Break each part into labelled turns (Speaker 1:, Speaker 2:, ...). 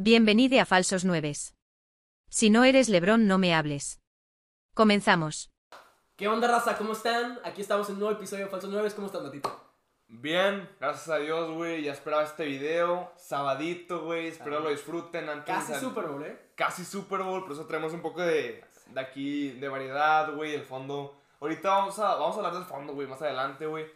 Speaker 1: Bienvenido a Falsos Nueves. Si no eres Lebrón, no me hables. Comenzamos.
Speaker 2: ¿Qué onda, raza? ¿Cómo están? Aquí estamos en un nuevo episodio de Falsos Nueves. ¿Cómo estás, Matito?
Speaker 3: Bien, gracias a Dios, güey. Ya esperaba este video. Sabadito, güey. Espero lo disfruten antes.
Speaker 2: Casi
Speaker 3: al-
Speaker 2: Super Bowl, ¿eh?
Speaker 3: Casi Super Bowl. Por eso traemos un poco de, de aquí, de variedad, güey. El fondo. Ahorita vamos a, vamos a hablar del fondo, güey, más adelante, güey.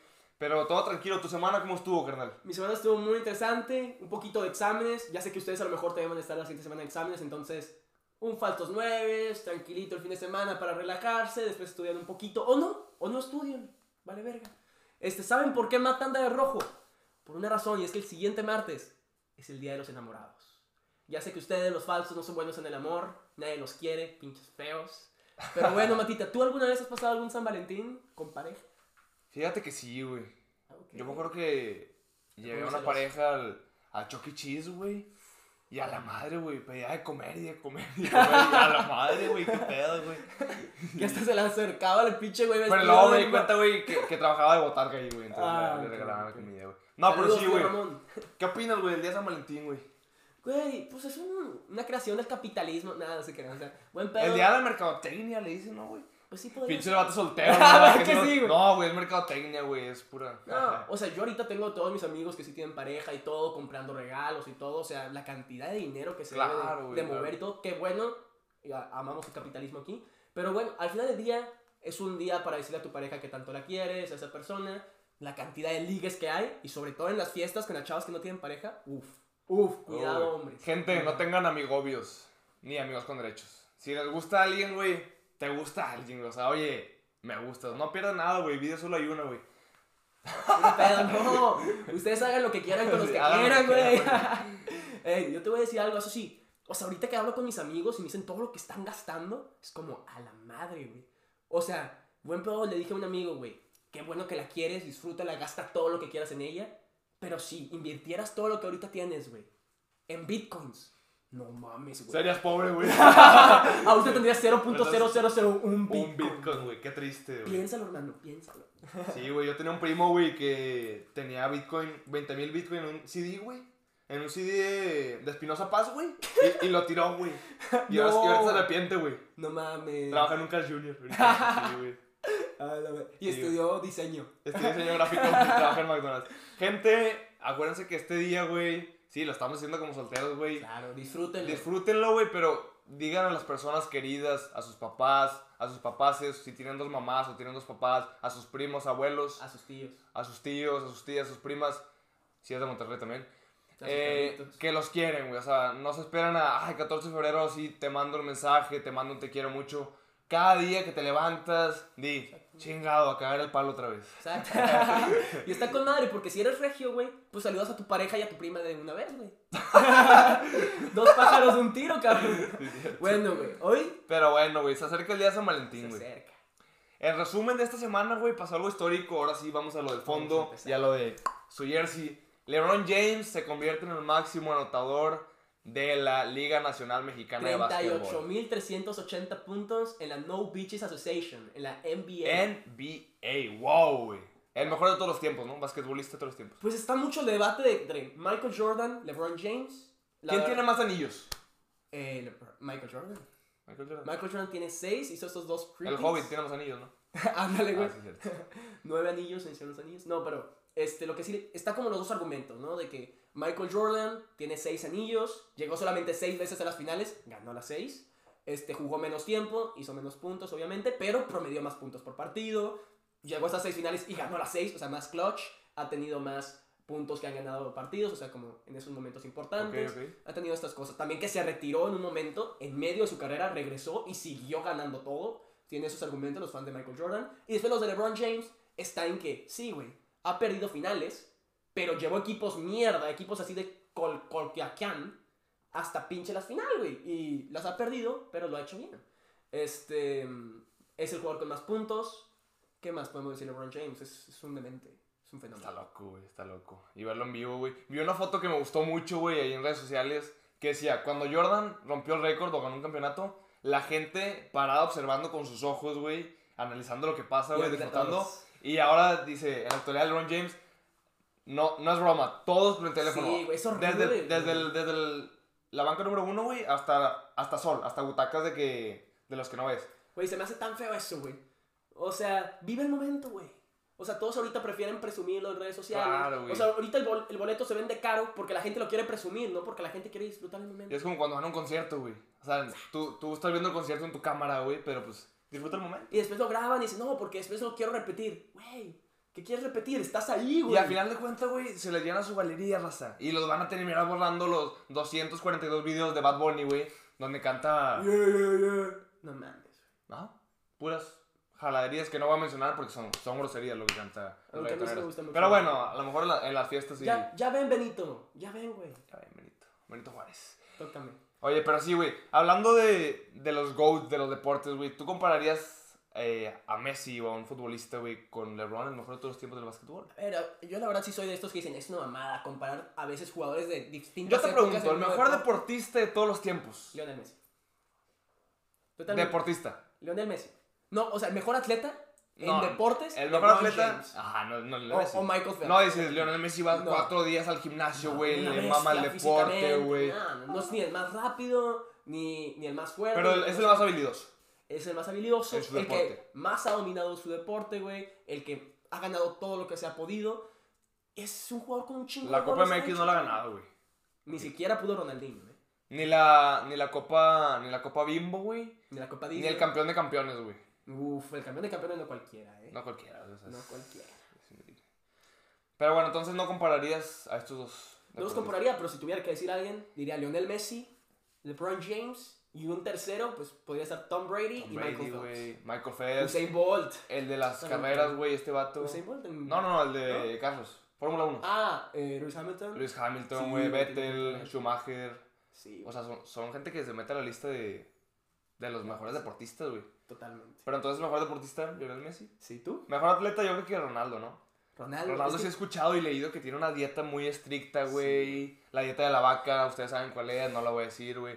Speaker 3: Pero todo tranquilo. ¿Tu semana cómo estuvo, carnal?
Speaker 2: Mi semana estuvo muy interesante. Un poquito de exámenes. Ya sé que ustedes a lo mejor también van a estar la siguiente semana en exámenes. Entonces, un Falsos Nueves. Tranquilito el fin de semana para relajarse. Después estudian un poquito. O no. O no estudian. Vale, verga. Este, ¿Saben por qué matan de rojo? Por una razón. Y es que el siguiente martes es el Día de los Enamorados. Ya sé que ustedes, los falsos, no son buenos en el amor. Nadie los quiere. Pinches feos. Pero bueno, Matita, ¿tú alguna vez has pasado algún San Valentín con pareja?
Speaker 3: Fíjate que sí, güey.
Speaker 2: Ah.
Speaker 3: Yo me acuerdo que llevé a una pareja al, al Chuck E. Cheese, güey. Y a la madre, güey. Pedía de comer y de comer y de comer. Y a la madre, güey. Qué pedo, güey.
Speaker 2: Que hasta se le acercaba al pinche güey
Speaker 3: Pero luego me di cuenta, güey, que, que trabajaba de botarga ahí, güey. Entonces
Speaker 2: Ah,
Speaker 3: le, le regalaban la comida, güey. No, pero sí, güey. ¿Qué opinas, güey, del día de San Valentín, güey?
Speaker 2: Güey, pues es un- una creación del capitalismo. Nada, no sé qué. O sea, buen pedo.
Speaker 3: El día de la mercadotecnia le dicen, ¿no, güey?
Speaker 2: Pues sí podría
Speaker 3: Pinche vato soltero,
Speaker 2: Ah,
Speaker 3: ¿no?
Speaker 2: que
Speaker 3: no,
Speaker 2: sí, güey.
Speaker 3: No, güey, es mercadotecnia, güey, es pura.
Speaker 2: No, o sea, yo ahorita tengo todos mis amigos que sí tienen pareja y todo, comprando regalos y todo. O sea, la cantidad de dinero que se debe
Speaker 3: Claro,
Speaker 2: de,
Speaker 3: güey,
Speaker 2: de
Speaker 3: claro.
Speaker 2: mover y todo. Qué bueno. a- amamos el capitalismo aquí. Pero bueno, al final del día es un día para decirle a tu pareja que tanto la quieres, a esa persona, la cantidad de ligues que hay y sobre todo en las fiestas con las chavas que no tienen pareja. Uf, uf, cuidado,
Speaker 3: Oh,
Speaker 2: hombre.
Speaker 3: Gente, no tengan amigobios, ni amigos con derechos. Si les gusta a alguien, güey, te gusta alguien. O sea, oye, me gustas. No pierdas nada, güey, vida solo hay una, güey.
Speaker 2: No pedo, no. Ustedes hagan lo que quieran con los que
Speaker 3: Hagan
Speaker 2: quieran, güey. Ey, yo te voy a decir algo, eso sí. O sea, ahorita que hablo con mis amigos y me dicen todo lo que están gastando, es como a la madre, güey. O sea, buen pedo le dije a un amigo, güey, qué bueno que la quieres, disfrútala, gasta todo lo que quieras en ella. Pero si invirtieras todo lo que ahorita tienes, güey, en bitcoins, no mames, güey.
Speaker 3: Serías pobre, güey.
Speaker 2: Ahorita tendrías 0.0001
Speaker 3: Un
Speaker 2: bitcoin.
Speaker 3: Bitcoin, güey, qué triste, güey.
Speaker 2: Piénsalo, hermano, piénsalo.
Speaker 3: Sí, güey, yo tenía un primo, güey, que tenía Bitcoin, 20 mil Bitcoin en un CD, güey. En un CD de, Espinosa Paz, güey. Y, y lo tiró, güey. Y, ahora,
Speaker 2: No.
Speaker 3: se arrepiente, güey.
Speaker 2: No mames.
Speaker 3: Trabaja en un Carl ahorita. Sí, güey.
Speaker 2: Y
Speaker 3: Sí,
Speaker 2: estudió diseño.
Speaker 3: Este diseño gráfico y trabaja en McDonald's. Gente, acuérdense que este día, güey, sí, lo estamos haciendo como solteros, güey.
Speaker 2: Claro, disfrútenlo.
Speaker 3: Disfrútenlo, güey, pero digan a las personas queridas, a sus papás, a sus papaces, si tienen dos mamás o tienen dos papás, a sus primos, abuelos,
Speaker 2: A sus tíos.
Speaker 3: a sus tíos, a sus tías, a sus primas, si es de Monterrey también, eh, que los quieren, güey. O sea, no se esperan a, ay, 14 de febrero, así te mando un mensaje, te mando un te quiero mucho. Cada día que te levantas, di, chingado, a cagar el palo otra vez.
Speaker 2: Exacto. y está con madre, porque si eres regio, güey, pues saludas a tu pareja y a tu prima de una vez, güey. Dos pájaros de un tiro, cabrón. Bueno, güey, hoy
Speaker 3: Pero bueno, güey, se acerca el día de San
Speaker 2: se
Speaker 3: Valentín, güey.
Speaker 2: acerca.
Speaker 3: En resumen de esta semana, güey, pasó algo histórico. Ahora sí vamos a lo del fondo y a lo de su jersey. LeBron James se convierte en el máximo anotador de la Liga Nacional Mexicana de Básquetbol.
Speaker 2: 38.380 puntos en la No Beaches Association, en la NBA.
Speaker 3: NBA, wow, güey. El mejor de todos los tiempos, ¿no? Basquetbolista de todos los tiempos.
Speaker 2: Pues está mucho el debate de, de Michael Jordan, LeBron James. La-
Speaker 3: ¿Quién tiene más anillos?
Speaker 2: Eh, Le- Michael Jordan.
Speaker 3: Michael Jordan.
Speaker 2: Michael Jordan tiene 6, hizo estos dos
Speaker 3: El. Hobbit tiene más anillos, ¿no?
Speaker 2: Ándale, güey.
Speaker 3: Ah, sí, cierto.
Speaker 2: nueve anillos, en los anillos. No, pero este, lo que sí, está como los dos argumentos, ¿no? De que Michael Jordan tiene seis anillos, llegó solamente seis veces a las finales, ganó las seis. Este, jugó menos tiempo, hizo menos puntos, obviamente, pero promedió más puntos por partido. Llegó a esas seis finales y ganó las seis, o sea, más clutch. Ha tenido más puntos que han ganado partidos, o sea, como en esos momentos importantes. Ha tenido estas cosas. También que se retiró en un momento, en medio de su carrera, regresó y siguió ganando todo. Tiene esos argumentos los fans de Michael Jordan. Y después los de LeBron James está en que, sí, güey, ha perdido finales, pero llevó equipos mierda, equipos así de col Colquiacán, hasta pinche las finales, güey. Y las ha perdido, pero lo ha hecho bien. Este, es el jugador con más puntos. ¿Qué más podemos decir de LeBron James? Es, es un demente, es un fenómeno.
Speaker 3: Está loco, güey, está loco. Y verlo en vivo, güey. Vi una foto que me gustó mucho, güey, ahí en redes sociales, que decía, cuando Jordan rompió el récord o ganó un campeonato, la gente parada observando con sus ojos, güey, analizando lo que pasa, güey, disfrutando. Y ahora dice, en la actualidad LeBron James, no, no es broma, todos con el teléfono.
Speaker 2: Sí, güey, es horrible,
Speaker 3: Desde,
Speaker 2: güey.
Speaker 3: desde, el, desde el la banca número uno, güey, hasta, hasta sol, hasta butacas de que, de los que no ves.
Speaker 2: Güey, se me hace tan feo eso, güey. O sea, vive el momento, güey. O sea, todos ahorita prefieren presumirlo en redes sociales.
Speaker 3: Claro, güey.
Speaker 2: o sea, ahorita el, bol- el boleto se vende caro porque la gente lo quiere presumir, no porque la gente quiere disfrutar el momento.
Speaker 3: Y es como cuando van a un concierto, güey. O sea, tú, tú estás viendo el concierto en tu cámara, güey, pero pues disfruta el momento.
Speaker 2: Y después lo graban y dicen, no, porque después lo quiero repetir. Güey, ¿qué quieres repetir? Estás ahí, güey.
Speaker 3: Y al final de cuentas, güey, se les llena su galería, raza. Y los van a terminar borrando los 242 videos de Bad Bunny, güey, donde canta...
Speaker 2: Yeah, yeah, yeah. No mames.
Speaker 3: ¿No? Puras jaladerías que no voy a mencionar porque son, son groserías lo que canta.
Speaker 2: a mí me
Speaker 3: reggaetoneros.
Speaker 2: gusta mucho.
Speaker 3: Pero bueno, a lo mejor en, la- en las fiestas sí.
Speaker 2: Ya, ya ven, Benito. Ya ven, güey.
Speaker 3: Ya ven, Benito. Benito Juárez.
Speaker 2: Tócame.
Speaker 3: Oye, pero sí, güey. Hablando de, de los GOATs, de los deportes, güey. ¿Tú compararías eh, a Messi o a un futbolista, güey, con LeBron, el mejor de todos los tiempos del básquetbol?
Speaker 2: Ver, yo la verdad sí soy de estos que dicen, es una mamada comparar a veces jugadores de distintas
Speaker 3: Yo te pregunto, el mejor deportista de todos los tiempos.
Speaker 2: Lionel Messi. Totalmente.
Speaker 3: Deportista.
Speaker 2: Lionel Messi. No, o sea, el mejor atleta en
Speaker 3: No,
Speaker 2: deportes.
Speaker 3: El mejor atleta.
Speaker 2: James.
Speaker 3: Ajá, no, no, Lionel
Speaker 2: O, Michael Phelps.
Speaker 3: No, dices, Lionel Messi va
Speaker 2: No.
Speaker 3: cuatro días al gimnasio,
Speaker 2: No,
Speaker 3: güey, le mama el deporte, güey.
Speaker 2: No, no, no es ni el más rápido, ni, ni el más fuerte.
Speaker 3: Pero es el más habilidoso.
Speaker 2: Es el más habilidoso, el que más ha dominado su deporte, güey. El que ha ganado todo lo que se ha podido. Es un jugador con un chingo
Speaker 3: La
Speaker 2: de
Speaker 3: Copa MX no la ha ganado, güey.
Speaker 2: Ni siquiera pudo Ronaldinho, güey.
Speaker 3: Ni la, ni la Copa, ni la Copa Bimbo, güey.
Speaker 2: Ni la Copa
Speaker 3: Ni
Speaker 2: Disney.
Speaker 3: el campeón de campeones, güey.
Speaker 2: Uf, el campeón de campeones no cualquiera, eh.
Speaker 3: No cualquiera, o sea,
Speaker 2: No cualquiera.
Speaker 3: Pero bueno, entonces no compararías a estos dos.
Speaker 2: No los compararía, pero si tuviera que decir a alguien, diría Lionel Messi, LeBron James y un tercero, pues podría ser Tom Brady
Speaker 3: Tom
Speaker 2: y
Speaker 3: Brady,
Speaker 2: Michael Phelps.
Speaker 3: Michael Phelps.
Speaker 2: Usain Bolt.
Speaker 3: El de las
Speaker 2: Bolt.
Speaker 3: güey, este vato.
Speaker 2: Usain Bolt en-
Speaker 3: No, no, no, el de Carlos. Fórmula 1.
Speaker 2: Ah, eh, Lewis Hamilton.
Speaker 3: Luis Hamilton, güey, Vettel, Schumacher.
Speaker 2: Sí,
Speaker 3: O sea, son, son gente que se mete a la lista de, de los mejores deportistas, güey.
Speaker 2: totalmente.
Speaker 3: Pero entonces, mejor deportista, Lionel Messi.
Speaker 2: ¿Sí, tú?
Speaker 3: Mejor atleta, yo creo que Ronaldo, ¿no?
Speaker 2: Ronaldo.
Speaker 3: Ronaldo sí he escuchado y leído que tiene una dieta muy estricta, güey. La dieta de la vaca, ustedes saben cuál es, no la voy a decir, güey.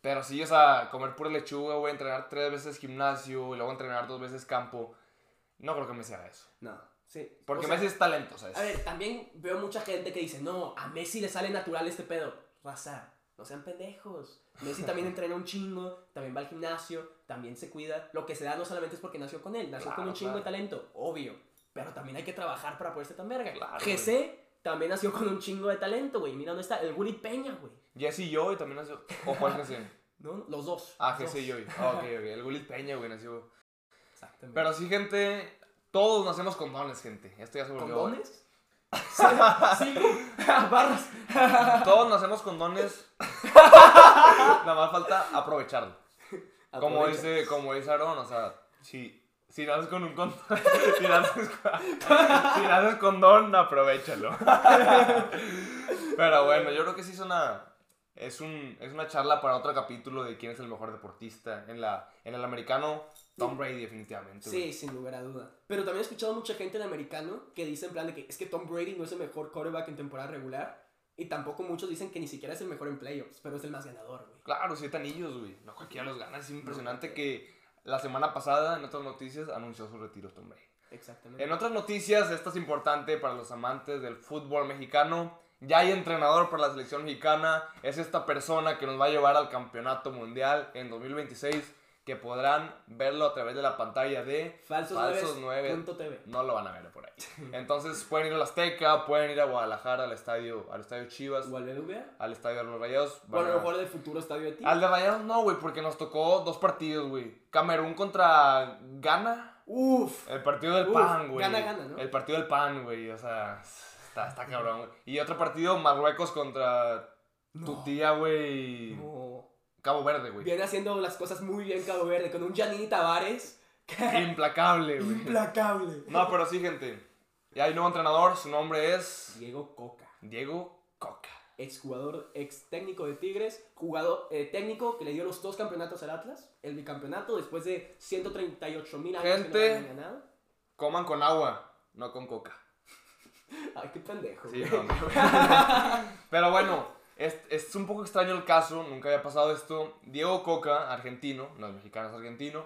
Speaker 3: Pero sí, o sea, comer pura lechuga, güey, entrenar tres veces gimnasio y luego entrenar dos veces campo. No creo que Messi haga eso.
Speaker 2: No, sí.
Speaker 3: Porque
Speaker 2: O sea,
Speaker 3: Messi es talento, ¿sabes?
Speaker 2: A ver, también veo mucha gente que dice, no, a Messi le sale natural este pedo. Raza, no sean pendejos. Messi también entrena un chingo, también va al gimnasio, también se cuida. Lo que se da no solamente es porque nació con él, nació con
Speaker 3: Claro,
Speaker 2: un chingo
Speaker 3: claro.
Speaker 2: de talento, obvio. Pero también hay que trabajar para poder ser tan verga.
Speaker 3: Claro,
Speaker 2: GC también nació con un chingo de talento, güey. Mira dónde está, el Willy Peña, güey.
Speaker 3: Jesse y yo y también nació. ¿O cuál nació?
Speaker 2: ¿No? Los dos.
Speaker 3: Ah, Jesse y
Speaker 2: dos.
Speaker 3: yo. Ah, ok, ok. El Gulit Peña, güey, nació.
Speaker 2: Exactamente.
Speaker 3: Pero sí, gente, todos nacemos con dones, gente. Esto ya se volvió.
Speaker 2: ¿Condones? sí, barras.
Speaker 3: Todos nacemos con dones. Nada más falta aprovecharlo. Como dice, como dice Aaron, o sea, si, si naces con un con, si naces con, si naces con don, aprovechalo. Pero bueno, yo creo que sí es una, es un, es una charla para otro capítulo de quién es el mejor deportista. En la, en el americano, Tom Brady definitivamente. güey.
Speaker 2: Sí, sin lugar a duda. Pero también he escuchado mucha gente en americano que dice en plan de que es que Tom Brady no es el mejor quarterback en temporada regular. Y tampoco muchos dicen que ni siquiera es el mejor en playoffs, pero es el más ganador, güey.
Speaker 3: Claro, siete anillos, güey. No cualquiera los gana. Es impresionante que la semana pasada, en otras noticias, anunció su retiro Tom Brady.
Speaker 2: Exactamente.
Speaker 3: En otras noticias, esta es importante para los amantes del fútbol mexicano. Ya hay entrenador para la selección mexicana. Es esta persona que nos va a llevar al campeonato mundial en 2026. Que podrán verlo a través de la pantalla de
Speaker 2: Falsos,
Speaker 3: Falsos
Speaker 2: 9.
Speaker 3: 9.
Speaker 2: Punto TV.
Speaker 3: No lo van a ver por ahí. Entonces pueden ir a la Azteca, pueden ir a Guadalajara, al estadio, al estadio Chivas,
Speaker 2: ¿O al BBVA?
Speaker 3: al estadio de los Rayados.
Speaker 2: Bueno, a lo mejor del futuro estadio de ti.
Speaker 3: al de Rayados no, güey, porque nos tocó dos partidos, güey. Camerún contra Ghana.
Speaker 2: Uf.
Speaker 3: El partido del
Speaker 2: Uf,
Speaker 3: pan, güey.
Speaker 2: gana, gana, ¿no?
Speaker 3: El partido del pan, güey. O sea, está, está cabrón, güey. Y otro partido, Marruecos contra tu
Speaker 2: No.
Speaker 3: tía, güey.
Speaker 2: No.
Speaker 3: Cabo Verde, güey.
Speaker 2: Viene haciendo las cosas muy bien Cabo Verde con un Giannini Tavares.
Speaker 3: Implacable, güey.
Speaker 2: Implacable.
Speaker 3: No, pero sí, gente. Ya hay nuevo entrenador. Su nombre es
Speaker 2: Diego Coca.
Speaker 3: Diego Coca.
Speaker 2: exjugador, ex técnico de Tigres, jugador eh, técnico que le dio los dos campeonatos al Atlas, el bicampeonato después de 138 mil años
Speaker 3: Gente.
Speaker 2: que no habían ganado.
Speaker 3: Coman con agua, no con coca.
Speaker 2: Ay, qué pendejo.
Speaker 3: Sí,
Speaker 2: güey.
Speaker 3: no, no. Pero bueno, es, es un poco extraño el caso, nunca había pasado esto. Diego Coca, argentino, no es mexicano, es argentino,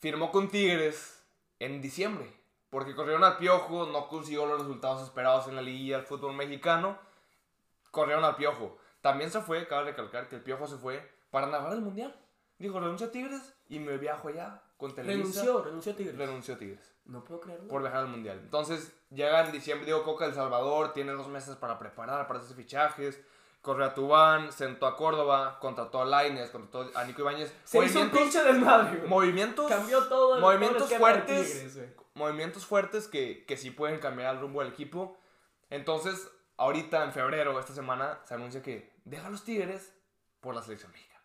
Speaker 3: firmó con Tigres en diciembre. Porque corrieron al piojo, no consiguió los resultados esperados en la liguilla del fútbol mexicano. Corrieron al piojo. también se fue, cabe recalcar que el Piojo se fue para narrar el Mundial. Dijo, renuncio a Tigres y me viajo allá con Televisa.
Speaker 2: Renunció, renunció a Tigres.
Speaker 3: Renunció a Tigres
Speaker 2: No puedo creerlo.
Speaker 3: por viajar al Mundial. Entonces, llega en diciembre Diego Coca El Salvador, tiene dos meses para preparar, para hacer fichajes. Corre a Tubán, sentó a Córdoba, contrató a Lainez, contrató a Nico Ibáñez.
Speaker 2: Se hizo un pinche desmadre, güey.
Speaker 3: movimientos,
Speaker 2: Cambió todo el
Speaker 3: movimientos
Speaker 2: todo el
Speaker 3: fuertes,
Speaker 2: Tigres,
Speaker 3: movimientos fuertes que, que sí pueden cambiar el rumbo del equipo. Entonces, ahorita en febrero, esta semana, se anuncia que deja a los Tigres por la selección mexicana.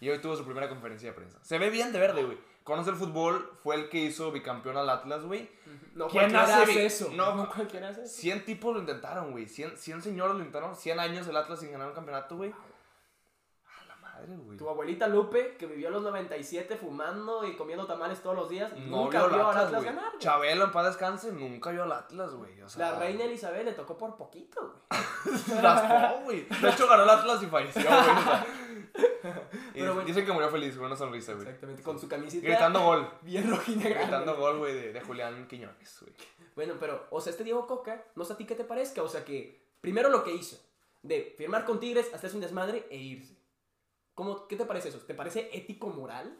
Speaker 3: Y hoy tuvo su primera conferencia de prensa. Se ve bien de verde, güey. Conoce el fútbol, fue el que hizo bicampeón al Atlas, güey.
Speaker 2: No
Speaker 3: ¿Quién hace
Speaker 2: eso.
Speaker 3: No,
Speaker 2: No, cualquiera hace eso.
Speaker 3: 100 tipos lo intentaron, güey. 100, 100 señores lo intentaron. 100 años el Atlas sin ganar un campeonato, güey. A la madre, güey.
Speaker 2: Tu abuelita Lupe, que vivió a los 97 fumando y comiendo tamales todos los días,
Speaker 3: No
Speaker 2: nunca
Speaker 3: vio
Speaker 2: vio
Speaker 3: al Atlas,
Speaker 2: ganar. güey.
Speaker 3: Chabelo, en paz descanse, nunca vio al Atlas, güey. O sea,
Speaker 2: La reina Elizabeth le tocó por poquito, güey.
Speaker 3: raspó, güey. De hecho, ganó el Atlas y falleció, güey. o sea. Y
Speaker 2: Pero.
Speaker 3: Dicen que murió feliz, con una sonrisa, güey.
Speaker 2: Exactamente, con su camiseta
Speaker 3: Gritando gol.
Speaker 2: bien rojinegra.
Speaker 3: Gritando gol, güey, de, de Julián Quiñones, güey.
Speaker 2: Bueno, pero, o sea, este Diego Coca, no sé a ti qué te parezca, o sea que, primero lo que hizo, de firmar con Tigres, hacerse un desmadre e irse. ¿Cómo, ¿Qué te parece eso? ¿Te parece ético moral?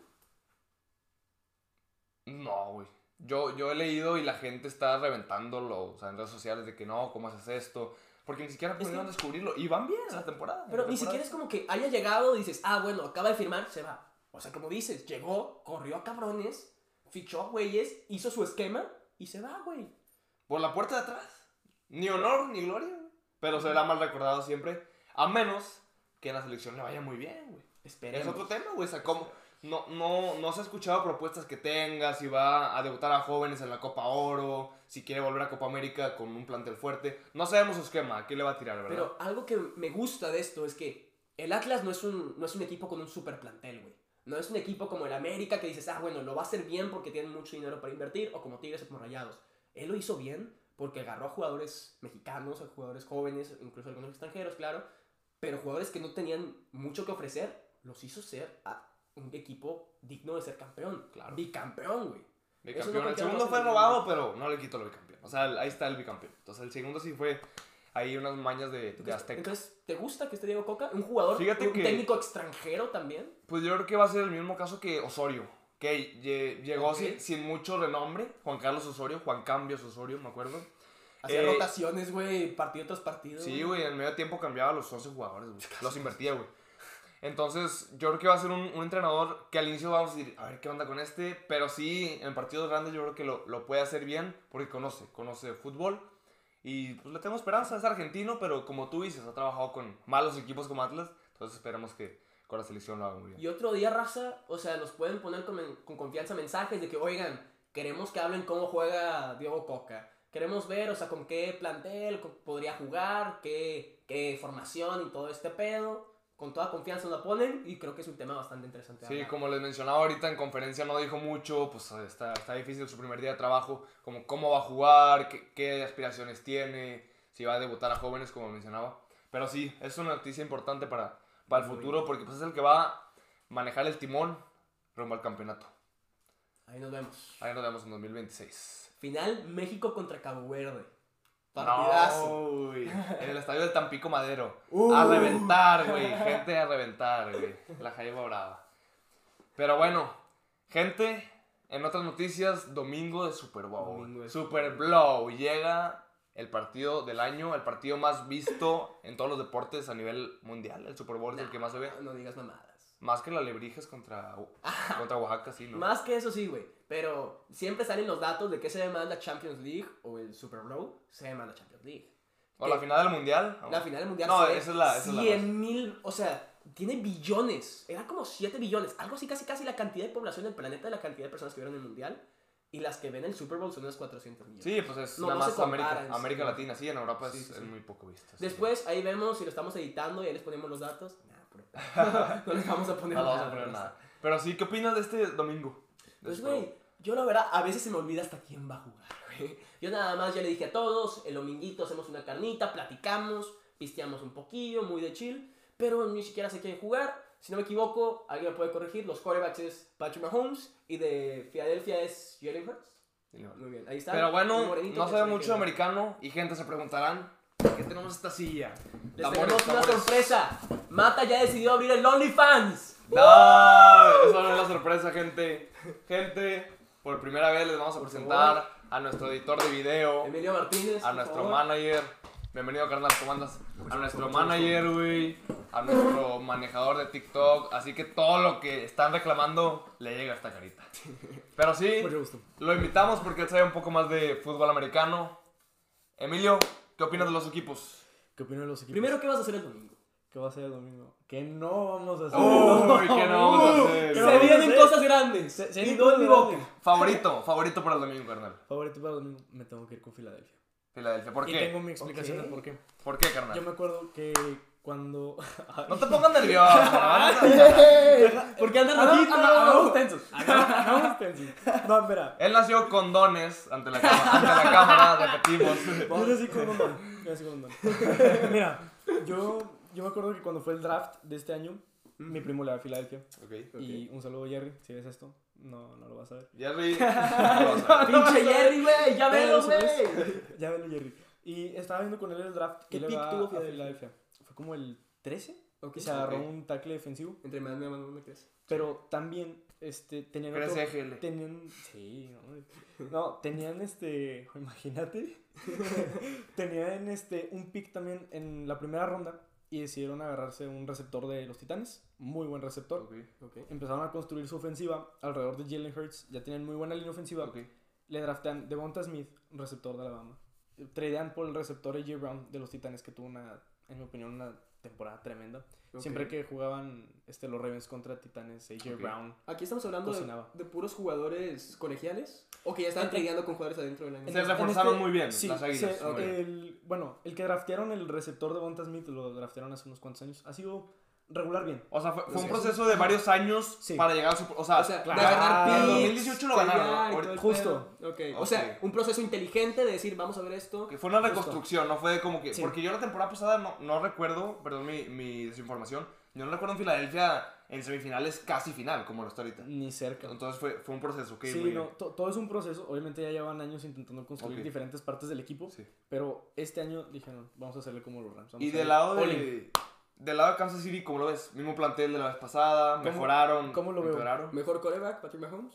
Speaker 3: No, güey. Yo, yo he leído y la gente está reventándolo, o sea, en redes sociales de que no, ¿cómo haces esto? Porque ni siquiera
Speaker 2: Es que-
Speaker 3: pudieron descubrirlo. Y van bien en la temporada.
Speaker 2: Pero
Speaker 3: la
Speaker 2: ni siquiera es como que haya llegado y dices, ah, bueno, acaba de firmar, se va. O sea, como dices, llegó, corrió a cabrones, fichó a güeyes, hizo su esquema y se va, güey.
Speaker 3: Por la puerta de atrás. Ni honor ni gloria, güey. Pero será mal recordado siempre. A menos que en la selección le vaya muy bien, güey. Es
Speaker 2: Esperemos.
Speaker 3: otro tema, güey. O sea, ¿cómo? No, no, no se ha escuchado propuestas que tenga, si va a debutar a jóvenes en la Copa Oro, si quiere volver a Copa América con un plantel fuerte. No sabemos su esquema, ¿a qué le va a tirar, verdad?
Speaker 2: Pero algo que me gusta de esto es que el Atlas no es un, no es un equipo con un super plantel, güey. No es un equipo como el América que dices, ah, bueno, lo va a hacer bien porque tienen mucho dinero para invertir, o como Tigres o como Rayados. Él lo hizo bien porque agarró a jugadores mexicanos, a jugadores jóvenes, incluso algunos extranjeros, claro, pero jugadores que no tenían mucho que ofrecer, los hizo ser un equipo digno de ser campeón.
Speaker 3: Claro.
Speaker 2: Bicampeón, güey.
Speaker 3: Bicampeón.
Speaker 2: No
Speaker 3: el segundo fue robado, pero no le quitó lo bicampeón. O sea, ahí está el bicampeón. Entonces, el segundo sí fue ahí unas mañas de, de Azteca.
Speaker 2: entonces, ¿te gusta que esté Diego Coca? Un jugador,
Speaker 3: Fíjate
Speaker 2: un
Speaker 3: que-
Speaker 2: técnico extranjero también.
Speaker 3: Pues yo creo que va a ser el mismo caso que Osorio. Que lle- llegó sin, sin mucho renombre. Juan Carlos Osorio, Juan Cambios Osorio, me acuerdo.
Speaker 2: Hacía
Speaker 3: Eh,
Speaker 2: rotaciones, güey, partido tras partido.
Speaker 3: Sí, güey, en medio tiempo cambiaba a los 11 jugadores, güey. Los invertía, güey. Entonces, yo creo que va a ser un, un entrenador que al inicio vamos a decir, a ver qué onda con este. Pero sí, en partidos grandes yo creo que lo, lo puede hacer bien porque conoce, conoce fútbol. Y pues le tengo esperanza, es argentino, pero como tú dices, ha trabajado con malos equipos como Atlas. Entonces esperemos que con la selección lo haga muy bien.
Speaker 2: Y otro día, raza, o sea, nos pueden poner con, con confianza mensajes de que, oigan, queremos que hablen cómo juega Diego Coca. Queremos ver, o sea, con qué plantel podría jugar, qué, qué formación y todo este pedo. Con toda confianza la ponen y creo que es un tema bastante interesante.
Speaker 3: Sí,
Speaker 2: hablar.
Speaker 3: como les mencionaba ahorita en conferencia no dijo mucho, pues está, está difícil su primer día de trabajo, como cómo va a jugar, qué, qué aspiraciones tiene, si va a debutar a jóvenes, como mencionaba. Pero sí, es una noticia importante para, para el
Speaker 2: Muy
Speaker 3: futuro porque pues es el que va a manejar el timón rumbo al campeonato.
Speaker 2: Ahí nos vemos.
Speaker 3: Ahí nos vemos en 2026.
Speaker 2: Final México contra Cabo Verde. Partidazo.
Speaker 3: No, güey. En el estadio del Tampico Madero.
Speaker 2: Uh.
Speaker 3: A reventar, güey. Gente a reventar, güey. La Jaiba Brava. Pero bueno, gente, en otras noticias, domingo de Super Bowl.
Speaker 2: Domingo de
Speaker 3: Super Bowl. Llega el partido del año, el partido más visto en todos los deportes a nivel mundial. El Super Bowl es el que más se ve.
Speaker 2: No digas mamadas.
Speaker 3: Más que la Lebrijes contra, contra Oaxaca, sí, ¿no?
Speaker 2: Más que eso sí, güey. Pero siempre salen los datos de qué se demanda Champions League o el Super Bowl. Se demanda Champions League.
Speaker 3: O la final del mundial.
Speaker 2: La final del mundial
Speaker 3: No, esa es la- esa es la
Speaker 2: 100 mil, o sea, tiene billones. Era como 7 billones. Algo así, casi, casi la cantidad de población del planeta la cantidad de personas que vieron el mundial. Y las que ven el Super Bowl son unos 400 millones.
Speaker 3: Sí, pues es
Speaker 2: No,
Speaker 3: nada
Speaker 2: no
Speaker 3: más América,
Speaker 2: comparan,
Speaker 3: América
Speaker 2: sí.
Speaker 3: Latina, sí, en Europa
Speaker 2: Sí,
Speaker 3: es,
Speaker 2: sí,
Speaker 3: es muy poco visto.
Speaker 2: Después ahí vemos si lo estamos editando y ahí les ponemos los datos. No les vamos a poner
Speaker 3: no
Speaker 2: nada.
Speaker 3: vamos a poner nada. Pero sí, ¿qué opinas de este domingo? De
Speaker 2: Pues,
Speaker 3: Super
Speaker 2: güey, yo la verdad, a veces se me olvida hasta quién va a jugar, güey. Yo nada más ya le dije a todos, el dominguito hacemos una carnita, platicamos, pisteamos un poquillo, muy de chill, pero ni siquiera sé quién jugar. Si no me equivoco, alguien me puede corregir, los quarterbacks es Patrick Mahomes y de Filadelfia es Jalen Hurts. Muy bien, ahí está.
Speaker 3: Pero bueno, no sabe mucho
Speaker 2: que-
Speaker 3: americano y gente se preguntarán, ¿Qué tenemos esta silla?
Speaker 2: Les
Speaker 3: Tambores,
Speaker 2: tenemos una
Speaker 3: tambores.
Speaker 2: sorpresa. Mata ya decidió abrir el OnlyFans.
Speaker 3: No, eso no es la sorpresa, gente. Gente, por primera vez les vamos a
Speaker 2: Por
Speaker 3: presentar a nuestro editor de video,
Speaker 2: Emilio Martínez.
Speaker 3: a
Speaker 2: por
Speaker 3: nuestro
Speaker 2: favor.
Speaker 3: manager. Bienvenido, carnal, ¿cómo andas? A nuestro manager, güey. A nuestro manejador de TikTok. Así que todo lo que están reclamando le llega a esta carita. Pero sí,
Speaker 4: Mucho gusto.
Speaker 3: lo invitamos porque él sabe un poco más de fútbol americano. Emilio, ¿qué opinas de los equipos?
Speaker 4: ¿Qué opinan de los equipos?
Speaker 2: Primero, ¿qué vas a hacer el domingo?
Speaker 4: ¿qué va a ser el domingo? ¿Qué no vamos a hacer?
Speaker 3: Uy, ¿qué no vamos a hacer?
Speaker 4: ¿Qué
Speaker 2: Se vienen
Speaker 4: hacer?
Speaker 2: cosas grandes.
Speaker 4: Se- se
Speaker 2: y
Speaker 4: vienen cosas
Speaker 2: mi boca.
Speaker 4: grandes.
Speaker 3: Favorito, favorito para el domingo, carnal.
Speaker 4: Favorito para el domingo, me tengo que ir con Filadelfia.
Speaker 3: Filadelfia. ¿Por
Speaker 4: Y
Speaker 3: qué?
Speaker 4: tengo mi explicación de por qué.
Speaker 3: ¿Por qué, carnal?
Speaker 4: Yo me acuerdo que cuando...
Speaker 3: No te pongas nervioso.
Speaker 2: Porque andan rojito.
Speaker 4: hagamos tensos. Hagamos tensos. No, espera.
Speaker 3: Él nació con dones ante la, cámara, ante la cámara, repetimos.
Speaker 4: Yo nací con un don. Yo nací con un don. Mira, yo, yo me acuerdo que cuando fue el draft de este año, mi primo le va a Filadelfia.
Speaker 3: Ok.
Speaker 4: Y un saludo, Jerry, si ves esto. No, no lo vas a ver.
Speaker 3: Jerry.
Speaker 2: Pinche Jerry, güey. Ya velo, güey.
Speaker 4: Ya velo, Jerry. Y estaba viendo con él el draft.
Speaker 2: ¿Qué pick tuvo Filadelfia?
Speaker 4: Como el 13.
Speaker 2: Ok.
Speaker 4: Y se agarró un tackle defensivo.
Speaker 2: Entre más me mando, me crees.
Speaker 4: Pero también este, tenían
Speaker 3: Crece
Speaker 4: otro... Tenían... Sí, no, no, tenían este... Imagínate. tenían este, un pick también en la primera ronda. Y decidieron agarrarse un receptor de los Titanes. Muy buen receptor. Empezaron a construir su ofensiva alrededor de Jalen Hurts. Ya tenían muy buena línea ofensiva. Le draftean Devonta Smith, receptor de Alabama. Tradean por el receptor AJ Brown de los Titanes, que tuvo una, en mi opinión, una temporada tremenda.
Speaker 2: Ok.
Speaker 4: Siempre que jugaban este, los Ravens contra Titanes, AJ
Speaker 3: Ok.
Speaker 4: Brown.
Speaker 2: Aquí estamos hablando de, de puros jugadores colegiales. O que ya están
Speaker 4: En-
Speaker 2: tradeando con jugadores adentro de la
Speaker 3: Se reforzaron
Speaker 4: este-
Speaker 3: muy bien
Speaker 4: Sí,
Speaker 3: las águilas.
Speaker 4: se-
Speaker 3: bien.
Speaker 4: el, bueno, el que draftearon el receptor de Devonta Smith, lo draftearon hace unos cuantos años, ha sido regular bien.
Speaker 3: O sea, fue, fue un proceso de varios años
Speaker 4: Sí.
Speaker 3: para llegar al super. O sea,
Speaker 2: O sea,
Speaker 4: claro.
Speaker 2: de ganar
Speaker 4: Ah,
Speaker 3: en
Speaker 2: picks,
Speaker 3: 2018 lo ganaron,
Speaker 4: Justo.
Speaker 2: pedo. Ok. O sea, un proceso inteligente de decir, vamos a ver esto.
Speaker 3: que fue una reconstrucción, no fue como que.
Speaker 4: Sí.
Speaker 3: Porque yo la temporada pasada no, no recuerdo, perdón mi, mi desinformación, yo no recuerdo en Filadelfia en semifinales casi final, como lo está ahorita.
Speaker 4: Ni cerca.
Speaker 3: Entonces fue, fue un proceso, ok,
Speaker 4: sí, no, todo es un proceso. Obviamente ya llevan años intentando construir diferentes partes del equipo.
Speaker 3: Sí.
Speaker 4: Pero este año dijeron, vamos a hacerle como los Rams.
Speaker 3: Y
Speaker 4: a
Speaker 3: del lado de. Del lado de Kansas City, ¿cómo lo ves? Mismo plantel de la vez pasada,
Speaker 4: ¿Cómo-
Speaker 3: mejoraron.
Speaker 4: cómo lo veo?
Speaker 3: empeoraron.
Speaker 2: Mejor coreback, Patrick Mahomes.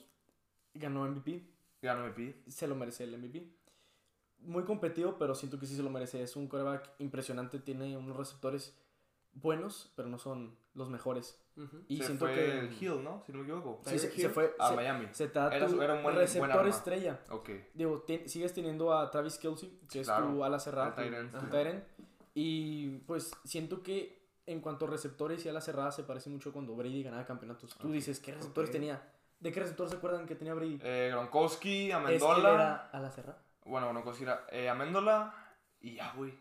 Speaker 4: Ganó MVP.
Speaker 3: Ganó MVP.
Speaker 4: Se lo merece el MVP. Muy competido, pero siento que sí se lo merece. Es un quarterback impresionante. Tiene unos receptores buenos, pero no son los mejores.
Speaker 2: Ujú.
Speaker 4: Y
Speaker 3: se
Speaker 4: siento
Speaker 3: fue
Speaker 4: que.
Speaker 3: el Hill, ¿no? Si no me equivoco.
Speaker 4: Sí, se, fue.
Speaker 3: A
Speaker 4: se-
Speaker 3: Miami.
Speaker 4: Se te da
Speaker 3: Era un buen- buen
Speaker 4: receptor estrella.
Speaker 3: Ok.
Speaker 4: Digo, ti- sigues teniendo a Travis Kelsey, que es
Speaker 3: Claro.
Speaker 4: tu ala cerrada, tu, tu end. Y pues siento que en cuanto a receptores y ala cerrada se parece mucho cuando Brady ganaba campeonatos. Tú
Speaker 3: Ok.
Speaker 4: dices, ¿qué receptores tenía? ¿De qué receptor se acuerdan que tenía Brady?
Speaker 3: Eh, Gronkowski,
Speaker 4: Es que
Speaker 3: Amendola.
Speaker 4: era ala cerrada.
Speaker 3: Bueno, Gronkowski era eh, Amendola y ya, güey.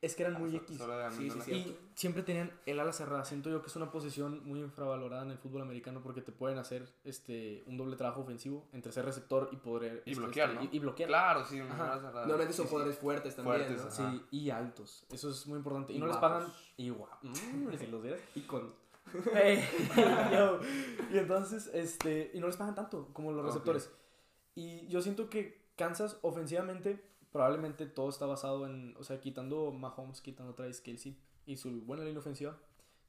Speaker 4: Es que eran muy
Speaker 3: So-
Speaker 4: X.
Speaker 2: Sí, sí.
Speaker 4: Y siempre tenían el ala cerrada. Siento yo que es una posición muy infravalorada en el fútbol americano porque te pueden hacer este un doble trabajo ofensivo entre ser receptor y poder
Speaker 3: Y
Speaker 4: este,
Speaker 3: bloquear,
Speaker 4: este,
Speaker 3: ¿no?
Speaker 4: y, y bloquear.
Speaker 3: Claro, sí, una
Speaker 4: Ajá.
Speaker 3: ala cerrada.
Speaker 2: Normalmente son
Speaker 3: Sí, sí.
Speaker 2: jugadores fuertes también.
Speaker 3: Fuertes,
Speaker 2: ¿no?
Speaker 4: Sí, y altos. Eso es muy importante. Y,
Speaker 2: Y
Speaker 4: no les
Speaker 2: guapos.
Speaker 4: pagan igual. Mm, si los.
Speaker 2: Y con.
Speaker 4: Yo. Y entonces, este, y no les pagan tanto como los receptores. Y yo siento que Kansas ofensivamente, probablemente todo está basado en, o sea, quitando Mahomes, quitando Travis Kelsey y su buena línea ofensiva.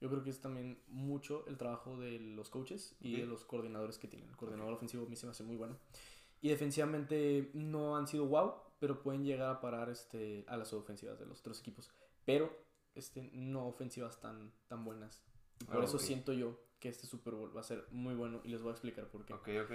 Speaker 4: Yo creo que es también mucho el trabajo de los coaches y de los coordinadores que tienen. El coordinador ofensivo a mí se me hace muy bueno. Y defensivamente no han sido wow, pero pueden llegar a parar este, a las ofensivas de los otros equipos. Pero este, no ofensivas tan, tan buenas. Por
Speaker 3: Ah,
Speaker 4: eso siento yo que este Super Bowl va a ser muy bueno y les voy a explicar por qué.
Speaker 3: Ok, ok.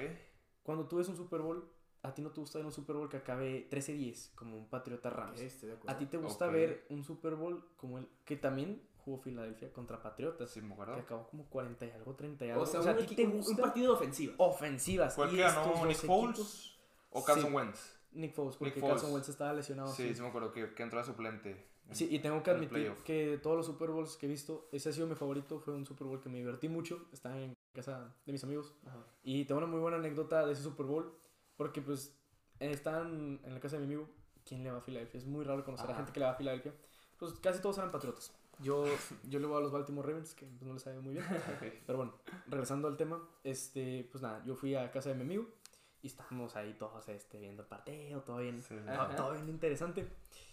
Speaker 4: Cuando tú ves un Super Bowl, a ti no te gusta ver un Super Bowl que acabe 13-10 como un Patriota Rams.
Speaker 2: De.
Speaker 4: A ti te gusta ver un Super Bowl como el que también jugó Filadelfia contra Patriotas,
Speaker 3: Sí, me
Speaker 4: que
Speaker 3: acuerdo.
Speaker 4: acabó como 40 y algo, 30 y algo.
Speaker 2: O sea,
Speaker 4: a
Speaker 2: un,
Speaker 4: ti
Speaker 2: equi-
Speaker 4: te
Speaker 2: un- un
Speaker 4: gusta
Speaker 2: partido de ofensiva.
Speaker 4: ofensivas.
Speaker 3: ¿Fue el
Speaker 4: y
Speaker 3: que ganó Nick Foles o Carson
Speaker 4: Sí.
Speaker 3: Wentz?
Speaker 4: Nick Foles, porque
Speaker 3: Nick Foles.
Speaker 4: Carson Wentz estaba lesionado.
Speaker 3: Sí,
Speaker 4: sí.
Speaker 3: sí me acuerdo que, que entró de suplente.
Speaker 4: Sí, y tengo que admitir que de todos los Super Bowls que he visto, ese ha sido mi favorito. Fue un Super Bowl que me divertí mucho. Estaba en casa de mis amigos.
Speaker 2: Ajá.
Speaker 4: Y tengo una muy buena anécdota de ese Super Bowl. Porque, pues, eh, estaban en la casa de mi amigo. ¿Quién le va a Filadelfia? Es muy raro conocer a
Speaker 3: Ajá.
Speaker 4: gente que le va a Filadelfia. Pues casi todos eran patriotas. Yo, yo le voy a los Baltimore Ravens, que pues, no les sabe muy bien.
Speaker 3: Ok.
Speaker 4: Pero bueno, regresando al tema, este, pues nada, yo fui a casa de mi amigo y estábamos ahí todos este, viendo el partido, todo bien,
Speaker 3: Sí.
Speaker 4: todo, bien interesante.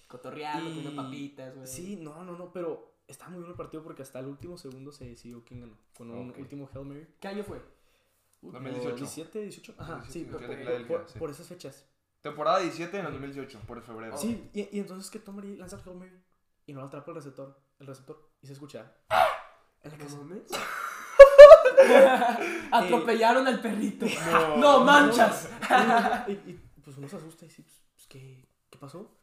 Speaker 2: Cotorreando,
Speaker 4: Y-
Speaker 2: comiendo papitas, güey.
Speaker 4: Sí, no, no, no, pero está muy bueno el partido porque hasta el último segundo se decidió quién ganó. Con un
Speaker 3: Ok.
Speaker 4: último Hail Mary.
Speaker 2: ¿Qué año fue?
Speaker 4: Uh,
Speaker 3: 2018.
Speaker 4: 17, 18. Ajá,
Speaker 3: 17,
Speaker 4: sí, por,
Speaker 3: 17 de
Speaker 4: por-
Speaker 3: Filadelfia,
Speaker 4: por-
Speaker 3: sí.
Speaker 4: por esas fechas.
Speaker 3: Temporada 17 en el 2018, por febrero.
Speaker 4: Sí, y, y entonces que Tom Brady lanza el Hail Mary y no lo atrapa el receptor, el receptor y se escucha. En la
Speaker 2: No
Speaker 4: casa.
Speaker 2: Atropellaron al perrito.
Speaker 3: No.
Speaker 2: No manchas.
Speaker 4: y, y, pues uno se asusta y dice, pues, pues, ¿qué, ¿qué pasó?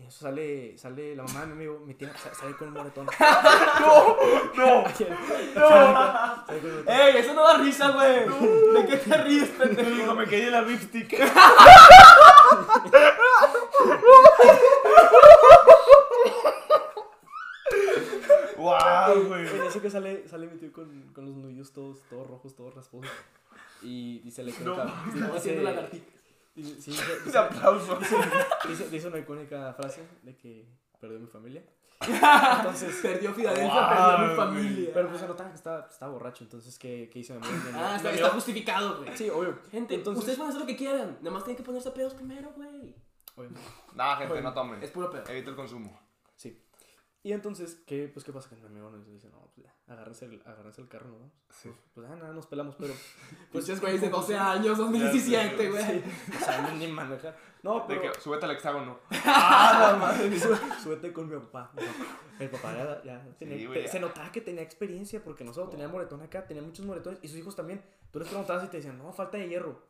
Speaker 4: Y eso sale, sale la mamá de mi amigo, mi tía, sa- sale con un moretón.
Speaker 3: No, no.
Speaker 4: Moretón.
Speaker 2: Ey, eso no da risa, güey. ¿De qué te ríes, pendejo?
Speaker 3: me caí en la lipstick. wow, güey.
Speaker 4: En eso que sale, sale mi tío con, con los nudillos todos, todos rojos, todos rasposos. Y dice la icónica.
Speaker 3: No,
Speaker 4: dice-
Speaker 2: Estaba haciendo
Speaker 4: dice-
Speaker 2: lagartija.
Speaker 4: Dice- sí, dice- dice-
Speaker 3: aplauso.
Speaker 4: dice- dice una icónica frase de que perdió mi familia. Entonces,
Speaker 2: Perdió Filadelfia,
Speaker 3: Wow,
Speaker 2: perdió mi familia.
Speaker 4: pero pues se notaba que estaba, estaba borracho. Entonces, ¿qué, qué hizo mi amigo? Me-
Speaker 2: Ah, está, justificado, güey.
Speaker 4: Sí, obvio.
Speaker 2: Gente,
Speaker 4: Entonces-
Speaker 2: ustedes pueden hacer lo que quieran. Nada más tienen que ponerse pedos primero, güey.
Speaker 4: obvio.
Speaker 3: Nah, gente, no tomen.
Speaker 2: Es puro pedo.
Speaker 3: Evita el consumo.
Speaker 4: Sí. Y entonces, ¿qué, pues, ¿qué pasa? Que mi amigo nos dice, no, pues ya, agárrense el, agárrense el carro, ¿no?
Speaker 3: Sí.
Speaker 4: Pues, pues ah, nada, nos pelamos, pero...
Speaker 2: Pinches güeyes de 12 años, 2017, güey.
Speaker 4: Sí, o sea, no, ni manejar. No,
Speaker 3: De
Speaker 4: pero...
Speaker 3: que súbete al hexágono.
Speaker 4: ¡Ah, la madre! Sú- Súbete con mi papá. El papá ya, ya tenía-
Speaker 3: Sí, güey,
Speaker 4: te-
Speaker 3: ya.
Speaker 4: se notaba que tenía experiencia porque no solo tenía moretón acá, tenía muchos moretones y sus hijos también. Tú les preguntabas y te decían, no, falta de hierro.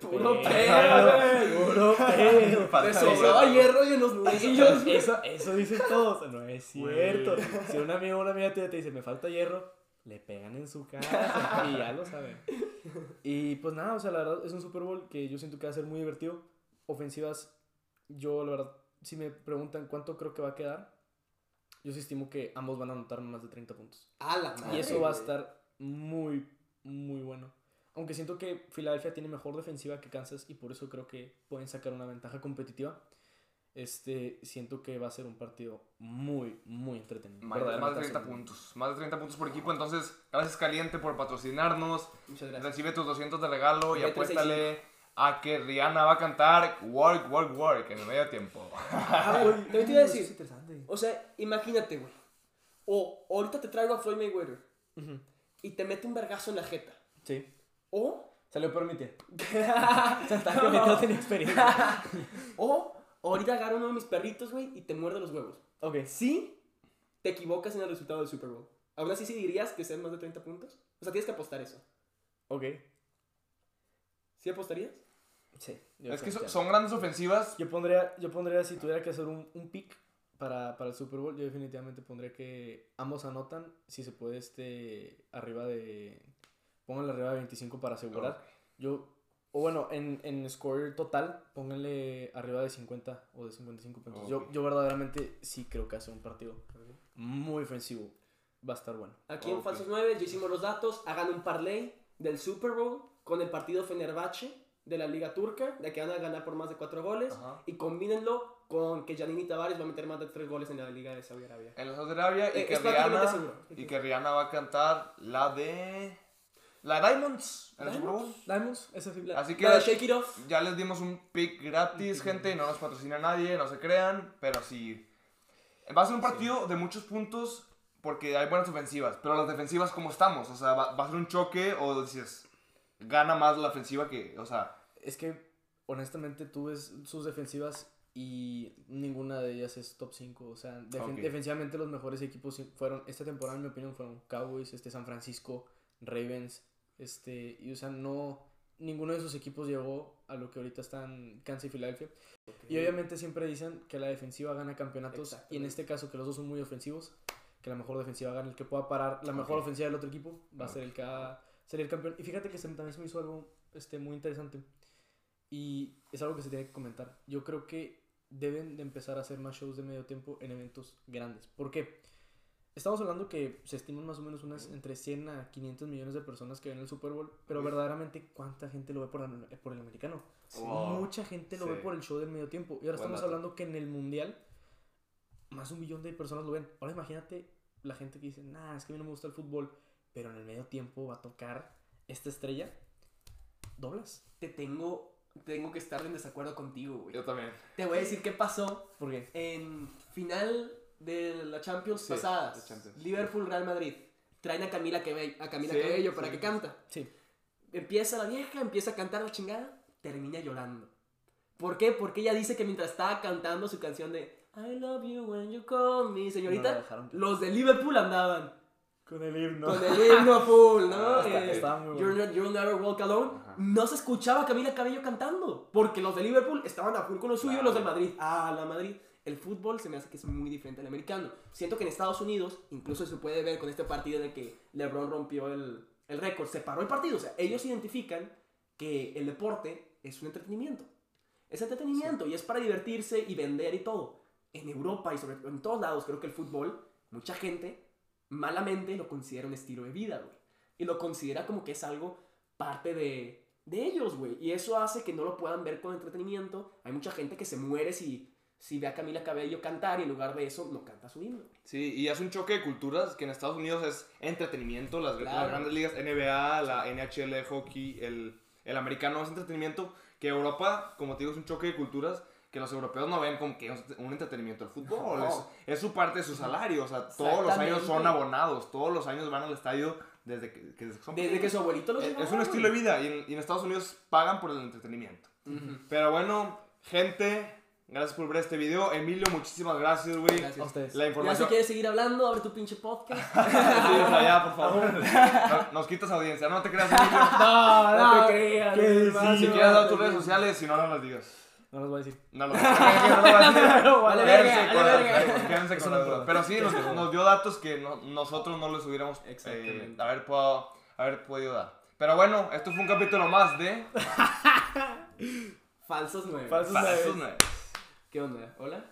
Speaker 2: Puro
Speaker 4: Pedo. Puro pedo.
Speaker 2: Te sobraba
Speaker 3: hierro.
Speaker 2: y en los
Speaker 4: Eso,
Speaker 2: nudillos.
Speaker 4: eso, eso dicen todos, no es cierto. Si un amigo o una amiga te, te dice, me falta hierro, le pegan en su casa y ya lo saben. Y pues nada, o sea, la verdad es un Super Bowl que yo siento que va a ser muy divertido. Ofensivas, yo la verdad, si me preguntan cuánto creo que va a quedar, yo sí estimo que ambos van a anotar más de 30 puntos.
Speaker 2: A la madre,
Speaker 4: Y eso va a estar muy, muy bueno. Aunque siento que Filadelfia tiene mejor defensiva que Kansas y por eso creo que pueden sacar una ventaja competitiva. Este, siento que va a ser un partido muy, muy entretenido.
Speaker 3: Más, más de
Speaker 4: Verdaderamente
Speaker 3: 30
Speaker 4: así.
Speaker 3: puntos. Más de 30 puntos por equipo. Entonces, gracias Caliente por patrocinarnos.
Speaker 2: Muchas gracias.
Speaker 3: Recibe tus 200 de regalo y apuéstale a que Rihanna va a cantar Work, Work, Work en el medio tiempo.
Speaker 2: A ver,
Speaker 4: Ay,
Speaker 2: también te iba a decir.
Speaker 4: es interesante.
Speaker 2: O sea, imagínate, güey. O ahorita te traigo a Floyd Mayweather
Speaker 4: Ujú.
Speaker 2: y te mete un vergazo en la jeta.
Speaker 4: Sí.
Speaker 2: O.
Speaker 4: Salió por mi tía. O sea, que tía tenía experiencia.
Speaker 2: O ahorita agarra uno de mis perritos, güey, y te muerde los huevos.
Speaker 4: Ok.
Speaker 2: Sí, te equivocas en el resultado del Super Bowl. Aún así, sí dirías que sean más de 30 puntos. O sea, tienes que apostar eso.
Speaker 4: Ok.
Speaker 2: ¿Sí apostarías?
Speaker 4: Sí. yo
Speaker 3: Es que so- son grandes ofensivas.
Speaker 4: Yo pondría, yo pondría, si tuviera que hacer un, un pick para, para el Super Bowl, yo definitivamente pondría que ambos anotan, si se puede, este, arriba de, pónganle arriba de 25 para asegurar. Yo, o bueno, en, en score total, pónganle arriba de 50 o de 55 puntos. Yo,
Speaker 3: Ok.
Speaker 4: yo verdaderamente sí creo que hace un partido muy ofensivo. Va a estar bueno.
Speaker 2: Aquí en. Falsos 9 ya hicimos los datos. Hagan un parlay del Super Bowl con el partido Fenerbahce de la Liga Turca, de que van a ganar por más de 4 goles.
Speaker 3: Ajá.
Speaker 2: Y combínenlo con que Janini Tavares va a meter más de 3 goles en la Liga de Saudi Arabia.
Speaker 3: En la Saudi Arabia y,
Speaker 2: Eh,
Speaker 3: que Rihanna, y que Rihanna va a cantar la de... La Diamonds en el Super Bowl.
Speaker 4: Diamonds, esa fibra.
Speaker 3: Así que
Speaker 2: La de Shake It Off.
Speaker 3: ya les dimos un pick gratis, gente, no nos patrocina nadie, no se crean, pero sí. Va a ser un partido de muchos puntos porque hay buenas ofensivas, pero las defensivas, ¿cómo estamos? O sea, va, va a ser un choque o dices, gana más la ofensiva que, o sea,
Speaker 4: Es que, honestamente, tú ves sus defensivas y ninguna de ellas es top 5. O sea, defen-
Speaker 3: Ok.
Speaker 4: defensivamente los mejores equipos fueron, esta temporada, en mi opinión, fueron Cowboys, este, San Francisco, Ravens. Este, y o sea, no, ninguno de esos equipos llegó a lo que ahorita están Kansas y Filadelfia. Y obviamente siempre dicen que la defensiva gana campeonatos. Y en este caso, que los dos son muy ofensivos, que la mejor defensiva gana el que pueda parar la mejor ofensiva del otro equipo, va a ser el que va a ser el campeón. Y fíjate que se, también se me hizo algo este, muy interesante. Y es algo que se tiene que comentar. Yo creo que deben de empezar a hacer más shows de medio tiempo en eventos grandes. ¿Por qué? Estamos hablando que se estiman más o menos unas entre 100 a 500 millones de personas que ven el Super Bowl, pero verdaderamente cuánta gente lo ve por, el- por el americano.
Speaker 3: Wow.
Speaker 4: Mucha gente lo
Speaker 3: Sí.
Speaker 4: ve por el show del medio tiempo. Y ahora
Speaker 3: Buen
Speaker 4: estamos
Speaker 3: dato.
Speaker 4: hablando que en el mundial más de un millón de personas lo ven. Ahora imagínate la gente que dice, nah, es que a mí no me gusta el fútbol, pero en el medio tiempo va a tocar esta estrella. Doblas.
Speaker 2: Te tengo tengo que estar en desacuerdo contigo, güey.
Speaker 3: Yo también.
Speaker 2: Te voy a decir qué pasó
Speaker 4: ¿Por qué?
Speaker 2: en final de la Champions
Speaker 3: Sí,
Speaker 2: pasadas.
Speaker 3: la Champions.
Speaker 2: Liverpool, Real Madrid. Traen a Camila Cabello, a Camila
Speaker 3: Sí,
Speaker 2: Cabello para
Speaker 3: sí.
Speaker 2: que canta.
Speaker 4: Sí.
Speaker 2: Empieza la vieja, empieza a cantar la chingada, termina llorando. ¿Por qué? Porque ella dice que mientras estaba cantando su canción de I love you when you call me, señorita, los de Liverpool andaban
Speaker 4: Con el himno.
Speaker 2: con el himno full, ¿no?
Speaker 3: Ah,
Speaker 4: está-
Speaker 2: Eh,
Speaker 4: estaba muy
Speaker 2: You're,
Speaker 4: bueno.
Speaker 2: not- you'll never walk alone.
Speaker 3: Ajá.
Speaker 2: No se escuchaba a Camila Cabello cantando. Porque los de Liverpool estaban a full con lo suyo y los de Madrid. Ah, la Madrid. El fútbol se me hace que es muy diferente al americano. Siento que en Estados Unidos, incluso se puede ver con este partido en el que LeBron rompió el, el récord, se paró el partido. O sea, ellos identifican que el deporte es un entretenimiento. Es entretenimiento y es para divertirse y vender y todo. En Europa y sobre en todos lados, creo que el fútbol, mucha gente malamente lo considera un estilo de vida, güey. Y lo considera como que es algo parte de, de ellos, güey. Y eso hace que no lo puedan ver con entretenimiento. Hay mucha gente que se muere si, si ve a Camila Cabello cantar y en lugar de eso no canta su himno.
Speaker 3: Sí, y es un choque de culturas que en Estados Unidos es entretenimiento, las,
Speaker 2: Claro.
Speaker 3: las grandes ligas, NBA, la NHL de hockey, el, el americano es entretenimiento, que Europa, como te digo, es un choque de culturas que los europeos no ven como que es un entretenimiento el fútbol,
Speaker 2: No.
Speaker 3: es, es su parte de su salario, o sea, todos los años son abonados, todos los años van al estadio desde que, que son
Speaker 2: Desde que su abuelito lo
Speaker 3: es, es un estilo de vida y en, y en Estados Unidos pagan por el entretenimiento. Pero bueno, gente, gracias por ver este video. Emilio, muchísimas gracias, güey.
Speaker 2: Gracias.
Speaker 4: A ustedes.
Speaker 3: La
Speaker 2: Ya si
Speaker 3: información.
Speaker 2: quieres seguir hablando, abre tu pinche podcast.
Speaker 3: Sí, ya, por favor. No- Nos quitas audiencia, no te creas, Emilio.
Speaker 2: no,
Speaker 4: no,
Speaker 2: te creas.
Speaker 4: ¿qué
Speaker 2: no, no,
Speaker 3: Si
Speaker 2: no,
Speaker 3: quieres dar
Speaker 2: no,
Speaker 3: tus
Speaker 2: no,
Speaker 3: redes
Speaker 2: no.
Speaker 3: sociales, si no, no las digas.
Speaker 4: No los voy a decir.
Speaker 3: No lo no lo voy a decir. Quédense con
Speaker 4: no verdad.
Speaker 3: Pero sí, nos, nos dio datos que no- nosotros no les hubiéramos eh, haber, podido, haber podido dar. Pero bueno, esto fue un capítulo más de
Speaker 2: Falsos nueve.
Speaker 4: Falsos.
Speaker 3: Nueve.
Speaker 2: ¿Qué onda? ¿Hola?